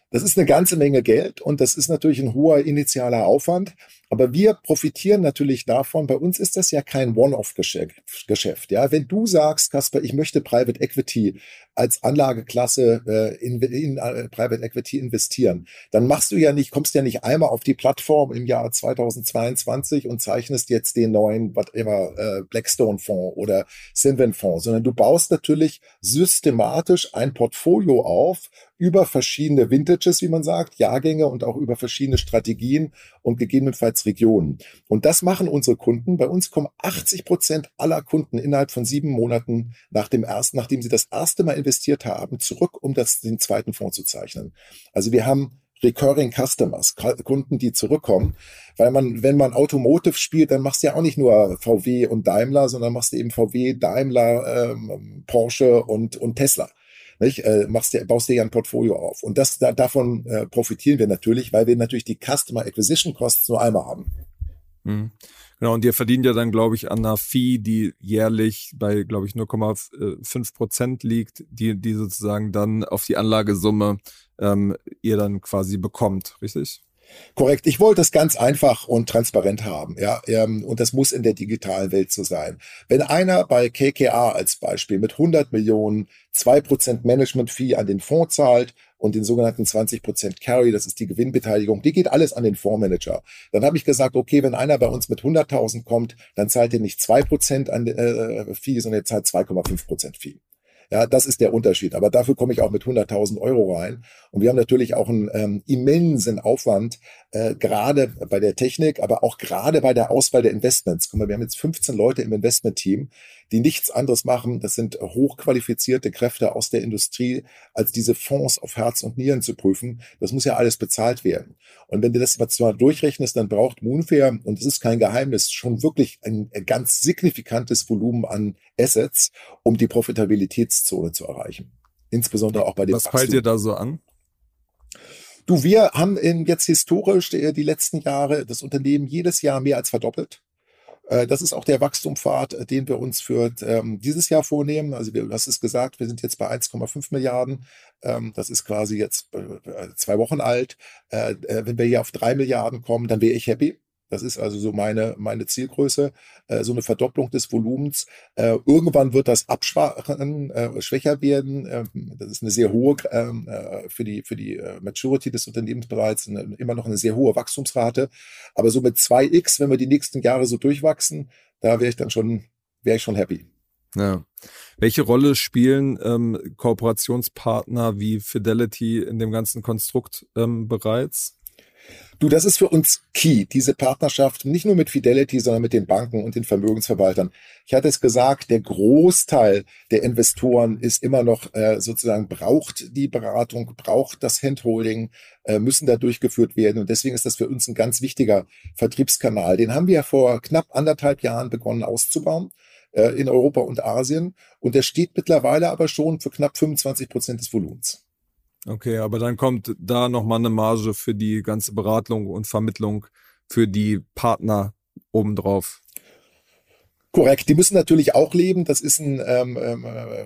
Das ist eine ganze Menge Geld und das ist natürlich ein hoher initialer Aufwand. Aber wir profitieren natürlich davon. Bei uns ist das ja kein One-off-Geschäft. Ja, wenn du sagst, Kasper, ich möchte Private Equity als Anlageklasse äh, in, in uh, Private Equity investieren, dann machst du ja nicht, kommst ja nicht einmal auf die Plattform im Jahr 2022 und zeichnest jetzt den neuen, whatever, äh, Blackstone-Fonds oder Sinven-Fonds, sondern du baust natürlich systematisch ein Portfolio auf über verschiedene Vintages, wie man sagt, Jahrgänge und auch über verschiedene Strategien und gegebenenfalls Regionen. Und das machen unsere Kunden. Bei uns kommen 80 Prozent aller Kunden innerhalb von sieben Monaten nach dem ersten, nachdem sie das erste Mal investiert haben, zurück, um das, den zweiten Fonds zu zeichnen. Also wir haben Recurring Customers, Kunden, die zurückkommen. Weil man, wenn man Automotive spielt, dann machst du ja auch nicht nur VW und Daimler, sondern machst du eben VW, Daimler, ähm, Porsche und, und Tesla. Nicht? Äh, machst dir, baust dir ja ein Portfolio auf. Und das, da, davon äh, profitieren wir natürlich, weil wir natürlich die Customer Acquisition Costs nur einmal haben. Mhm. Genau, und ihr verdient ja dann, glaube ich, an einer Fee, die jährlich bei, glaube ich, 0,5 Prozent liegt, die, die sozusagen dann auf die Anlagesumme ähm, ihr dann quasi bekommt, richtig? Korrekt. Ich wollte es ganz einfach und transparent haben, ja. Ähm, und das muss in der digitalen Welt so sein. Wenn einer bei KKA als Beispiel mit 100 Millionen 2% Management-Fee an den Fonds zahlt und den sogenannten 20% Carry, das ist die Gewinnbeteiligung, die geht alles an den Fondsmanager. Dann habe ich gesagt, okay, wenn einer bei uns mit 100.000 kommt, dann zahlt er nicht 2% an äh, Fee, sondern er zahlt 2,5% Fee. Ja, das ist der Unterschied. Aber dafür komme ich auch mit 100.000 Euro rein. Und wir haben natürlich auch einen ähm, immensen Aufwand, äh, gerade bei der Technik, aber auch gerade bei der Auswahl der Investments. Guck mal, wir haben jetzt 15 Leute im Investment-Team, die nichts anderes machen. Das sind hochqualifizierte Kräfte aus der Industrie, als diese Fonds auf Herz und Nieren zu prüfen. Das muss ja alles bezahlt werden. Und wenn du das mal durchrechnest, dann braucht Moonfair, und das ist kein Geheimnis, schon wirklich ein ganz signifikantes Volumen an Assets, um die Profitabilitätszone zu erreichen. Insbesondere auch bei den Was Wachstum. fällt dir da so an? Du, wir haben in jetzt historisch die letzten Jahre das Unternehmen jedes Jahr mehr als verdoppelt. Äh, das ist auch der Wachstumspfad, äh, den wir uns für ähm, dieses Jahr vornehmen. Also du hast es gesagt, wir sind jetzt bei 1,5 Milliarden. Ähm, das ist quasi jetzt äh, zwei Wochen alt. wenn wir hier auf drei Milliarden kommen, dann wäre ich happy. Das ist also so meine, meine Zielgröße, äh, so eine Verdopplung des Volumens. Äh, irgendwann wird das abschwachen, äh, schwächer werden. Ähm, das ist eine sehr hohe, ähm, äh, für die, für die äh, Maturity des Unternehmens bereits eine, immer noch eine sehr hohe Wachstumsrate. Aber so mit 2x, wenn wir die nächsten Jahre so durchwachsen, da wäre ich dann schon, wäre ich schon happy. Ja. Welche Rolle spielen ähm, Kooperationspartner wie Fidelity in dem ganzen Konstrukt ähm, bereits? Du, das ist für uns key, diese Partnerschaft, nicht nur mit Fidelity, sondern mit den Banken und den Vermögensverwaltern. Ich hatte es gesagt, der Großteil der Investoren ist immer noch äh, sozusagen braucht die Beratung, braucht das Handholding, äh, müssen da durchgeführt werden. Und deswegen ist das für uns ein ganz wichtiger Vertriebskanal. Den haben wir ja vor knapp anderthalb Jahren begonnen auszubauen äh, in Europa und Asien. Und der steht mittlerweile aber schon für knapp 25 Prozent des Volumens. Okay, aber dann kommt da nochmal eine Marge für die ganze Beratung und Vermittlung für die Partner obendrauf. Korrekt, die müssen natürlich auch leben. Das ist ein ähm, ähm äh,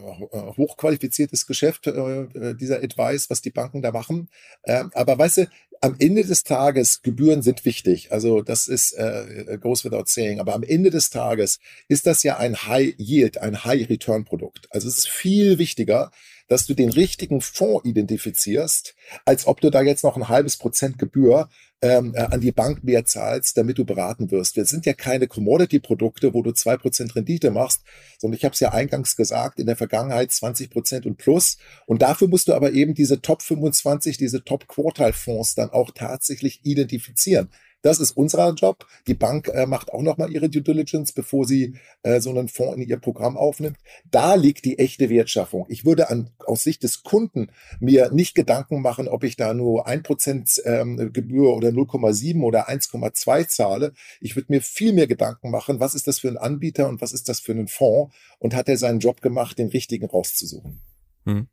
hochqualifiziertes Geschäft, äh, dieser Advice, was die Banken da machen. Ähm, aber weißt du, am Ende des Tages, Gebühren sind wichtig. Also das ist äh, goes without saying. Aber am Ende des Tages ist das ja ein High Yield, ein High Return Produkt. Also es ist viel wichtiger, dass du den richtigen Fonds identifizierst, als ob du da jetzt noch ein halbes Prozent Gebühr ähm, äh, an die Bank mehr zahlst, damit du beraten wirst. Wir sind ja keine Commodity-Produkte, wo du zwei Prozent Rendite machst, sondern ich habe es ja eingangs gesagt, in der Vergangenheit 20 Prozent und plus. Und dafür musst du aber eben diese Top 25, diese Top Quartile-Fonds dann auch tatsächlich identifizieren. Das ist unser Job. Die Bank äh, macht auch nochmal ihre Due Diligence, bevor sie äh, so einen Fonds in ihr Programm aufnimmt. Da liegt die echte Wertschaffung. Ich würde an, aus Sicht des Kunden mir nicht Gedanken machen, ob ich da nur ein Prozent ähm, Gebühr oder 0,7 oder 1,2 zahle. Ich würde mir viel mehr Gedanken machen, was ist das für ein Anbieter und was ist das für ein Fonds und hat er seinen Job gemacht, den richtigen rauszusuchen. Hm.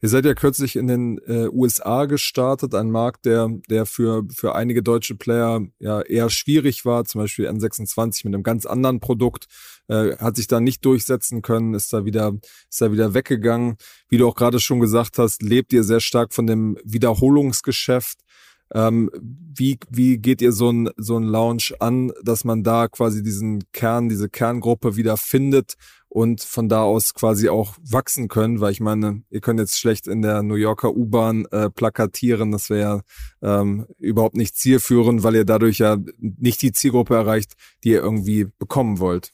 Ihr seid ja kürzlich in den äh, USA gestartet, ein Markt, der, der für, für einige deutsche Player ja eher schwierig war, zum Beispiel N26 mit einem ganz anderen Produkt, äh, hat sich da nicht durchsetzen können, ist da wieder, ist da wieder weggegangen. Wie du auch gerade schon gesagt hast, lebt ihr sehr stark von dem Wiederholungsgeschäft. Ähm, wie, wie geht ihr so ein, so ein Launch an, dass man da quasi diesen Kern, diese Kerngruppe wieder findet und von da aus quasi auch wachsen können, weil ich meine, ihr könnt jetzt schlecht in der New Yorker U-Bahn äh, plakatieren, das wäre ja ähm, überhaupt nicht zielführend, weil ihr dadurch ja nicht die Zielgruppe erreicht, die ihr irgendwie bekommen wollt.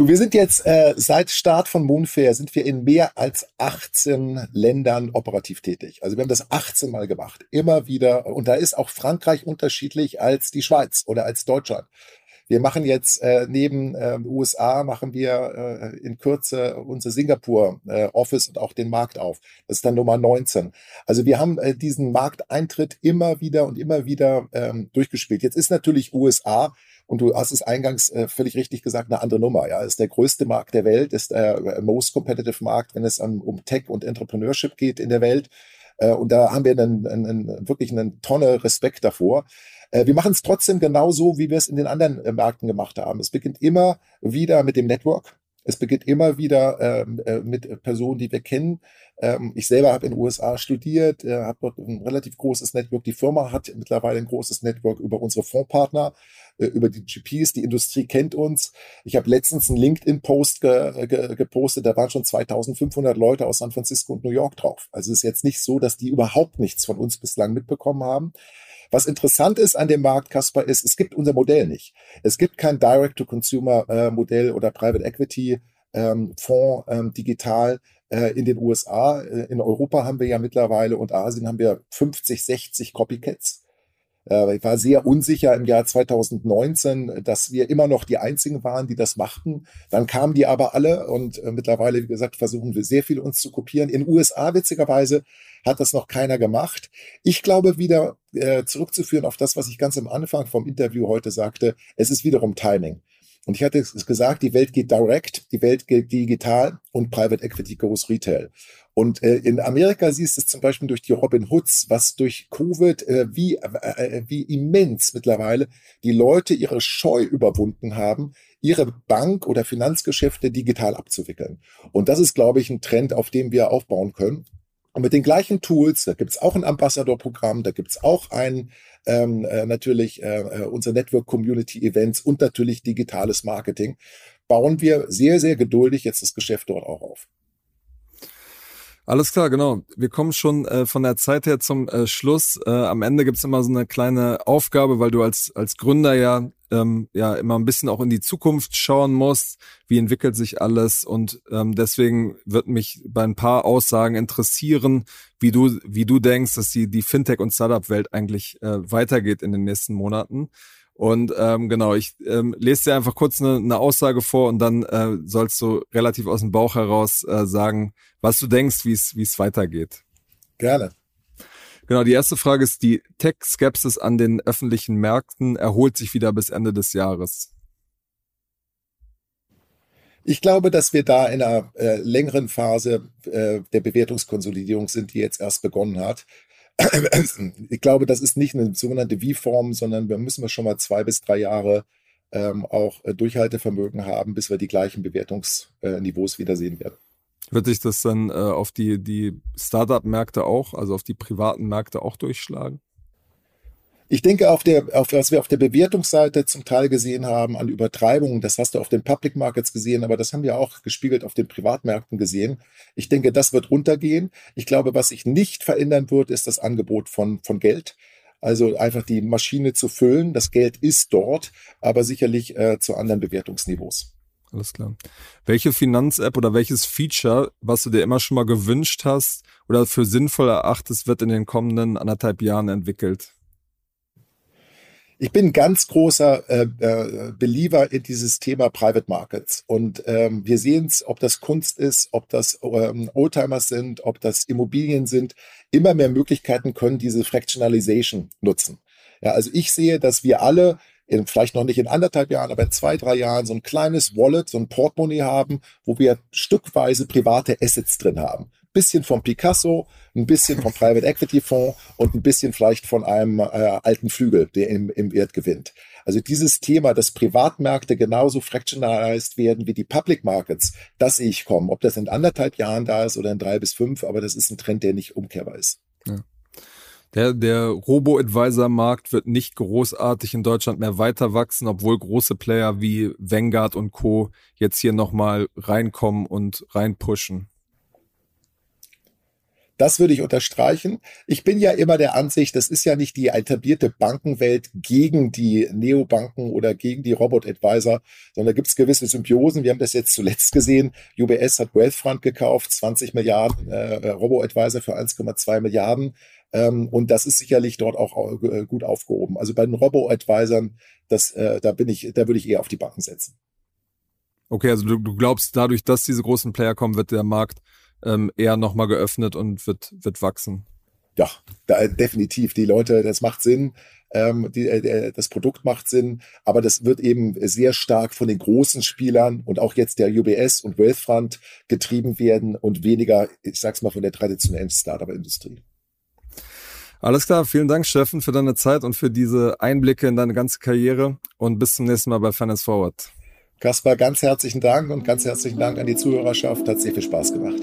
Du, wir sind jetzt äh, seit Start von Moonfair sind wir in mehr als 18 Ländern operativ tätig. Also wir haben das 18 Mal gemacht, immer wieder. Und da ist auch Frankreich unterschiedlich als die Schweiz oder als Deutschland. Wir machen jetzt äh, neben äh, USA machen wir äh, in Kürze unser Singapur äh, Office und auch den Markt auf. Das ist dann Nummer 19. Also wir haben äh, diesen Markteintritt immer wieder und immer wieder ähm, durchgespielt. Jetzt ist natürlich USA und du hast es eingangs äh, völlig richtig gesagt, eine andere Nummer. Ja, ist der größte Markt der Welt, ist der äh, most competitive Markt, wenn es um, um Tech und Entrepreneurship geht in der Welt. Äh, und da haben wir einen, einen, wirklich eine Tonne Respekt davor. Äh, wir machen es trotzdem genauso, wie wir es in den anderen äh, Märkten gemacht haben. Es beginnt immer wieder mit dem Network. Es beginnt immer wieder ähm, äh, mit Personen, die wir kennen. Ähm, ich selber habe in den USA studiert, äh, habe dort ein relativ großes Network. Die Firma hat mittlerweile ein großes Network über unsere Fondspartner, äh, über die GPs. Die Industrie kennt uns. Ich habe letztens einen LinkedIn-Post ge ge gepostet, da waren schon 2500 Leute aus San Francisco und New York drauf. Also es ist jetzt nicht so, dass die überhaupt nichts von uns bislang mitbekommen haben. Was interessant ist an dem Markt, Kasper, ist, es gibt unser Modell nicht. Es gibt kein Direct-to-Consumer-Modell äh, oder Private Equity ähm, ähm, digital in den USA. Äh, in Europa haben wir ja mittlerweile und Asien haben wir 50, 60 Copycats. Äh, ich war sehr unsicher im Jahr 2019, dass wir immer noch die einzigen waren, die das machten. Dann kamen die aber alle und äh, mittlerweile, wie gesagt, versuchen wir sehr viel uns zu kopieren. In den USA, witzigerweise, hat das noch keiner gemacht. Ich glaube, wieder äh, zurückzuführen auf das, was ich ganz am Anfang vom Interview heute sagte, es ist wiederum Timing. Und ich hatte es gesagt, die Welt geht direct, die Welt geht digital und Private Equity goes Retail. Und äh, in Amerika siehst du es zum Beispiel durch die Robin Hoods, was durch Covid, äh, wie, äh, wie immens mittlerweile die Leute ihre Scheu überwunden haben, ihre Bank- oder Finanzgeschäfte digital abzuwickeln. Und das ist, glaube ich, ein Trend, auf dem wir aufbauen können. Und mit den gleichen Tools, da gibt es auch ein Ambassador-Programm, da gibt es auch ein ähm, äh, natürlich äh, äh, unser Network Community Events und natürlich digitales Marketing, bauen wir sehr, sehr geduldig jetzt das Geschäft dort auch auf. Alles klar, genau. Wir kommen schon äh, von der Zeit her zum äh, Schluss. Äh, am Ende gibt's immer so eine kleine Aufgabe, weil du als, als Gründer ja, ähm, ja immer ein bisschen auch in die Zukunft schauen musst. Wie entwickelt sich alles? Und ähm, deswegen wird mich bei ein paar Aussagen interessieren, wie du, wie du denkst, dass die, die Fintech- und Startup-Welt eigentlich äh, weitergeht in den nächsten Monaten. Und ähm, genau, ich ähm, lese dir einfach kurz eine, eine Aussage vor und dann äh, sollst du relativ aus dem Bauch heraus äh, sagen, was du denkst, wie es wie es weitergeht. Gerne. Genau, die erste Frage ist, die Tech-Skepsis an den öffentlichen Märkten erholt sich wieder bis Ende des Jahres. Ich glaube, dass wir da in einer äh, längeren Phase äh, der Bewertungskonsolidierung sind, die jetzt erst begonnen hat ich glaube, das ist nicht eine sogenannte V-Form, sondern wir müssen wir schon mal zwei bis drei Jahre ähm, auch äh, Durchhaltevermögen haben, bis wir die gleichen Bewertungsniveaus äh, wiedersehen werden. Wird sich das dann äh, auf die, die Startup-Märkte auch, also auf die privaten Märkte auch durchschlagen? Ich denke, auf der, auf, was wir auf der Bewertungsseite zum Teil gesehen haben an Übertreibungen, das hast du auf den Public Markets gesehen, aber das haben wir auch gespiegelt auf den Privatmärkten gesehen. Ich denke, das wird runtergehen. Ich glaube, was sich nicht verändern wird, ist das Angebot von, von Geld. Also einfach die Maschine zu füllen. Das Geld ist dort, aber sicherlich äh, zu anderen Bewertungsniveaus. Alles klar. Welche Finanz-App oder welches Feature, was du dir immer schon mal gewünscht hast oder für sinnvoll erachtest, wird in den kommenden anderthalb Jahren entwickelt? Ich bin ganz großer äh, äh, Believer in dieses Thema Private Markets. Und ähm, wir sehen es, ob das Kunst ist, ob das ähm, Oldtimers sind, ob das Immobilien sind. Immer mehr Möglichkeiten können diese Fractionalization nutzen. Ja, also ich sehe, dass wir alle in, vielleicht noch nicht in anderthalb Jahren, aber in zwei, drei Jahren so ein kleines Wallet, so ein Portemonnaie haben, wo wir stückweise private Assets drin haben bisschen vom Picasso, ein bisschen vom Private Equity Fonds und ein bisschen vielleicht von einem äh, alten Flügel, der im, im Wert gewinnt. Also dieses Thema, dass Privatmärkte genauso fractionalized werden wie die Public Markets, das sehe ich kommen. Ob das in anderthalb Jahren da ist oder in drei bis fünf, aber das ist ein Trend, der nicht umkehrbar ist. Ja. Der, der Robo-Advisor-Markt wird nicht großartig in Deutschland mehr weiter wachsen, obwohl große Player wie Vanguard und Co. jetzt hier nochmal reinkommen und reinpushen. Das würde ich unterstreichen. Ich bin ja immer der Ansicht, das ist ja nicht die etablierte Bankenwelt gegen die Neobanken oder gegen die Robot-Advisor, sondern da gibt es gewisse Symbiosen. Wir haben das jetzt zuletzt gesehen. UBS hat Wealthfront gekauft, 20 Milliarden äh, Robo-Advisor für 1,2 Milliarden. Ähm, und das ist sicherlich dort auch äh, gut aufgehoben. Also bei den Robo-Advisern, äh, da bin ich, da würde ich eher auf die Banken setzen. Okay, also du, du glaubst, dadurch, dass diese großen Player kommen, wird der Markt ähm, eher nochmal geöffnet und wird, wird wachsen. Ja, da, definitiv. Die Leute, das macht Sinn. Ähm, die, äh, das Produkt macht Sinn, aber das wird eben sehr stark von den großen Spielern und auch jetzt der UBS und Wealthfront getrieben werden und weniger, ich sag's mal, von der traditionellen Startup-Industrie. Alles klar, vielen Dank, Steffen, für deine Zeit und für diese Einblicke in deine ganze Karriere und bis zum nächsten Mal bei Finance Forward. Kaspar, ganz herzlichen Dank und ganz herzlichen Dank an die Zuhörerschaft. Hat sehr viel Spaß gemacht.